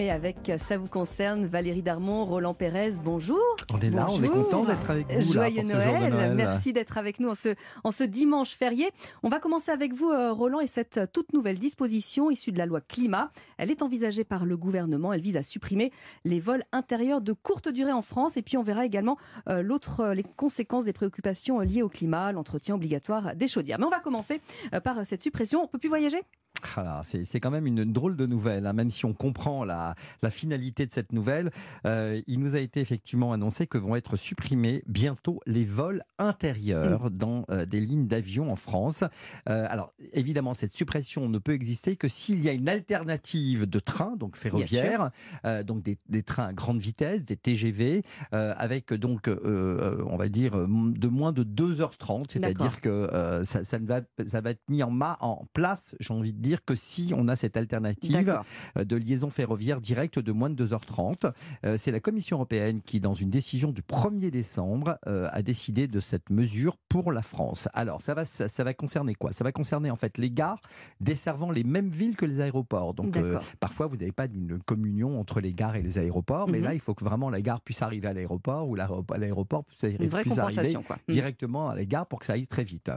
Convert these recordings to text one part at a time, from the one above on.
Et avec Ça vous concerne, Valérie Darmon, Roland Pérez, bonjour. On est là, on est content d'être avec vous. Joyeux là, pour Noël. Ce Noël. merci d'être avec nous en ce, en ce dimanche férié. On va commencer avec vous, euh, Roland, et cette toute nouvelle disposition issue de la loi climat. Elle est envisagée par le gouvernement. Elle vise à supprimer les vols intérieurs de courte durée en France. Et puis on verra également euh, l'autre, euh, les conséquences des préoccupations liées au climat, l'entretien obligatoire des chaudières. Mais on va commencer euh, par cette suppression. On peut plus voyager? Ah c'est quand même une drôle de nouvelle, hein. même si on comprend la, la, finalité de cette nouvelle. Euh, il nous a été effectivement annoncé que vont être supprimés bientôt les vols intérieurs mmh. dans euh, des lignes d'avion en France. Euh, alors évidemment, cette suppression ne peut exister que s'il y a une alternative de train, donc ferroviaire, donc des, des, trains à grande vitesse, des TGV, avec donc, on va dire, de moins de 2h30, c'est-à-dire que ça, ça, va, ça va être mis en, ma, en place, j'ai envie de dire, que si on a cette alternative euh, de liaison ferroviaire directe de moins de 2h30, euh, c'est la Commission européenne qui, dans une décision du 1er décembre, euh, a décidé de cette mesure pour la France. Alors, ça va, ça, ça va concerner quoi? Ça va concerner en fait les gares desservant les mêmes villes que les aéroports. Donc, parfois, vous n'avez pas une communion entre les gares et les aéroports, mais mhm. là, il faut que vraiment la gare puisse arriver à l'aéroport ou l'aéroport puisse, puisse arriver mhm. directement à la gare pour que ça aille très vite.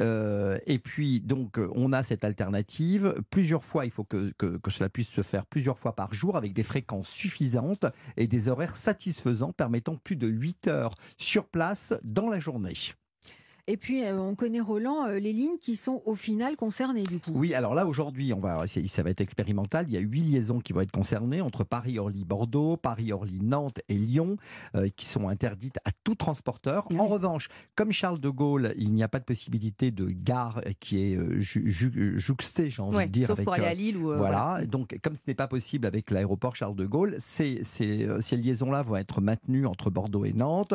et puis, donc, on a cette alternative plusieurs fois. Il faut que, que, cela puisse se faire plusieurs fois par jour avec des fréquences suffisantes et des horaires satisfaisants permettant plus de 8 heures sur place dans la journée. Et puis, euh, on connaît Roland, euh, les lignes qui sont au final concernées du coup. Oui, alors là, aujourd'hui, on va, ça va être expérimental. Il y a huit liaisons qui vont être concernées entre Paris, Orly, Bordeaux, Paris, Orly, Nantes et Lyon, euh, qui sont interdites à tout transporteur. En revanche, comme Charles de Gaulle, il n'y a pas de possibilité de gare qui est jouxtée, j'ai envie de dire. Sauf avec, pour aller à Lille ou. voilà. Donc, comme ce n'est pas possible avec l'aéroport Charles de Gaulle, ces, ces, ces liaisons-là vont être maintenues entre Bordeaux et Nantes.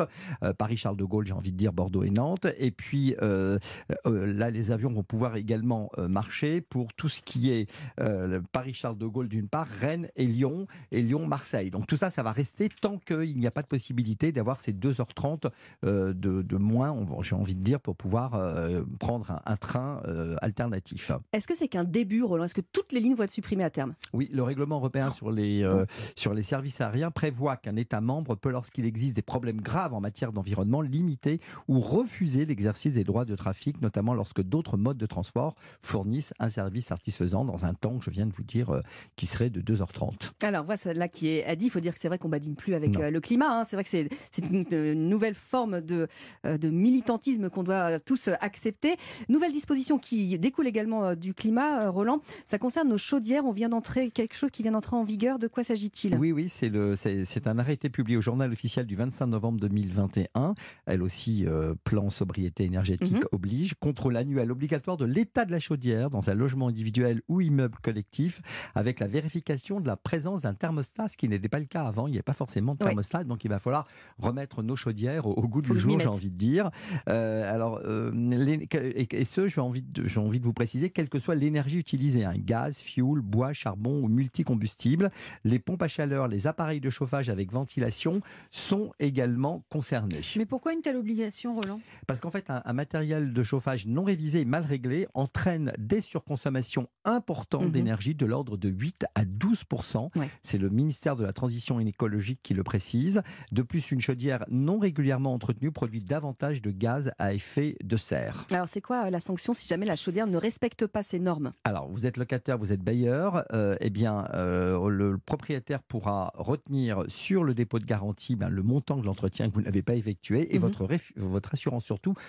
Paris-Charles de Gaulle, j'ai envie de dire Bordeaux et Nantes. Et puis, puis euh, euh, là, les avions vont pouvoir également euh, marcher pour tout ce qui est Paris-Charles de Gaulle d'une part, Rennes et Lyon, et Lyon-Marseille. Donc tout ça, ça va rester tant qu'il n'y a pas de possibilité d'avoir ces 2h30 de, de, moins, j'ai envie de dire, pour pouvoir prendre un, train alternatif. Est-ce que c'est qu'un début, Roland? Est-ce que toutes les lignes vont être supprimées à terme? Oui, le règlement européen sur les, sur les services aériens prévoit qu'un État membre peut, lorsqu'il existe des problèmes graves en matière d'environnement, limiter ou refuser l'exercice des droits de trafic, notamment lorsque d'autres modes de transport fournissent un service satisfaisant dans un temps que je viens de vous dire euh, qui serait de 2h30. Alors, voilà, là qui est dit, il faut dire que c'est vrai qu'on badine plus avec euh, le climat. Hein. C'est vrai que c'est une, nouvelle forme de, euh, de militantisme qu'on doit tous accepter. Nouvelle disposition qui découle également du climat, Roland. Ça concerne nos chaudières. On vient d'entrer, quelque chose qui vient d'entrer en vigueur. De quoi s'agit-il? Oui, oui, c'est un arrêté publié au journal officiel du 25 novembre 2021. Elle aussi, plan sobriété énergétique mhm. oblige, contrôle annuel obligatoire de l'état de la chaudière dans un logement individuel ou immeuble collectif, avec la vérification de la présence d'un thermostat, ce qui n'était pas le cas avant. Il n'y avait pas forcément de thermostat, donc il va falloir remettre nos chaudières au, goût du jour, j'ai envie de dire. Euh, alors, euh, et, ce, j'ai envie, de, j'ai envie de vous préciser, quelle que soit l'énergie utilisée, hein, gaz, fuel, bois, charbon ou multicombustible, les pompes à chaleur, les appareils de chauffage avec ventilation sont également concernés. Mais pourquoi une telle obligation, Roland? Parce qu'en fait, un, matériel de chauffage non révisé et mal réglé entraîne des surconsommations importantes mhm. d'énergie de l'ordre de 8 à 12% C'est le ministère de la Transition écologique qui le précise. De plus, une chaudière non régulièrement entretenue produit davantage de gaz à effet de serre. Alors, c'est quoi euh, la sanction si jamais la chaudière ne respecte pas ces normes? Alors, vous êtes locataire, vous êtes bailleur, euh, eh bien, euh, le propriétaire pourra retenir sur le dépôt de garantie ben, le montant de l'entretien que vous n'avez pas effectué et mhm. votre, votre assurance surtout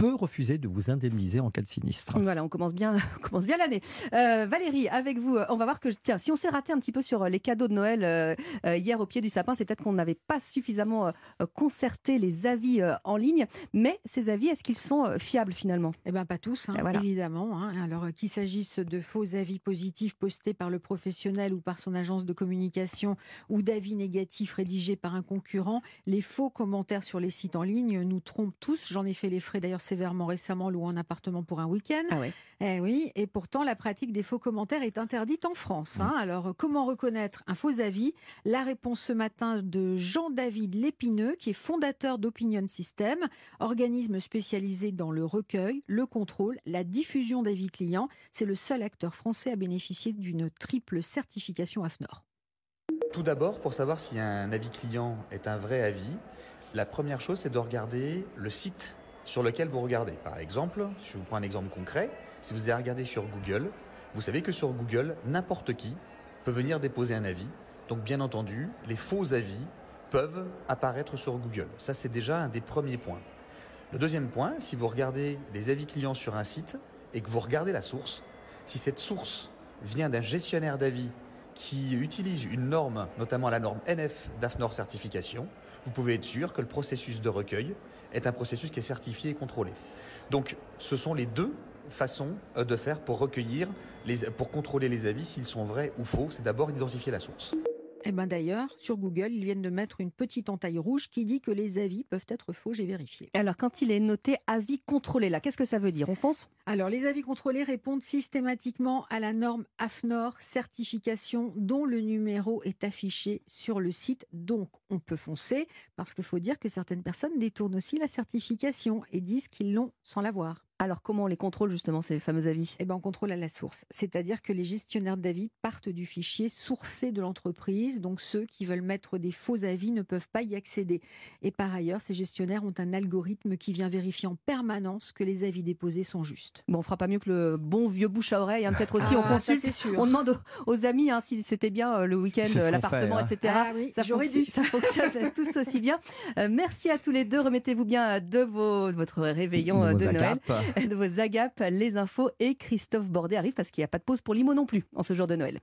peut refuser de vous indemniser en cas de sinistre. Voilà, on commence bien, on commence bien l'année. Euh, Valérie, avec vous, on va voir que tiens, si on s'est raté un petit peu sur les cadeaux de Noël euh, euh, hier au pied du sapin, c'est peut-être qu'on n'avait pas suffisamment concerté les avis en ligne. Mais ces avis, est-ce qu'ils sont fiables finalement? Eh bien, pas tous, hein, évidemment. Hein. Alors, qu'il s'agisse de faux avis positifs postés par le professionnel ou par son agence de communication, ou d'avis négatifs rédigés par un concurrent, les faux commentaires sur les sites en ligne nous trompent tous. J'en ai fait les frais d'ailleurs sévèrement récemment louant un appartement pour un week-end. Ah ouais. Eh oui, et pourtant la pratique des faux commentaires est interdite en France. Hein. Alors comment reconnaître un faux avis? La réponse ce matin de Jean-David Lépineux, qui est fondateur d'Opinion System, organisme spécialisé dans le recueil, le contrôle, la diffusion d'avis clients. C'est le seul acteur français à bénéficier d'une triple certification AFNOR. Tout d'abord, pour savoir si un avis client est un vrai avis, la première chose, c'est de regarder le site sur lequel vous regardez. Par exemple, je vous prends un exemple concret, si vous allez regarder sur Google, vous savez que sur Google, n'importe qui peut venir déposer un avis. Donc bien entendu, les faux avis peuvent apparaître sur Google. Ça, c'est déjà un des premiers points. Le deuxième point, si vous regardez les avis clients sur un site et que vous regardez la source, si cette source vient d'un gestionnaire d'avis qui utilise une norme, notamment la norme NF d'AFNOR certification, vous pouvez être sûr que le processus de recueil est un processus qui est certifié et contrôlé. Donc ce sont les deux façons euh, de faire pour recueillir, pour contrôler les avis s'ils sont vrais ou faux. C'est d'abord d'identifier la source. Eh ben d'ailleurs, sur Google, ils viennent de mettre une petite entaille rouge qui dit que les avis peuvent être faux. J'ai vérifié. Alors, quand il est noté avis contrôlé, là, qu'est-ce que ça veut dire? On fonce? Alors, les avis contrôlés répondent systématiquement à la norme AFNOR certification dont le numéro est affiché sur le site. Donc, on peut foncer parce qu'il faut dire que certaines personnes détournent aussi la certification et disent qu'ils l'ont sans l'avoir. Alors, comment on les contrôle justement, ces fameux avis? Eh ben, on contrôle à la source. C'est-à-dire que les gestionnaires d'avis partent du fichier sourcé de l'entreprise. Donc, ceux qui veulent mettre des faux avis ne peuvent pas y accéder. Et par ailleurs, ces gestionnaires ont un algorithme qui vient vérifier en permanence que les avis déposés sont justes. Bon, on fera pas mieux que le bon vieux bouche à oreille. Hein. Peut-être aussi, on Ah, ça, consulte. sûr. On demande aux, amis hein, si c'était bien euh, le week-end, euh, l'appartement, hein. etc. Ah oui, ça, fonctionne, dû. ça fonctionne tous aussi bien. Euh, merci à tous les deux. Remettez-vous bien de, vos, de votre réveillon de Noël, agapes. de vos agapes, les infos. Et Christophe Bordet arrive parce qu'il n'y a pas de pause pour l'IMO non plus en ce jour de Noël.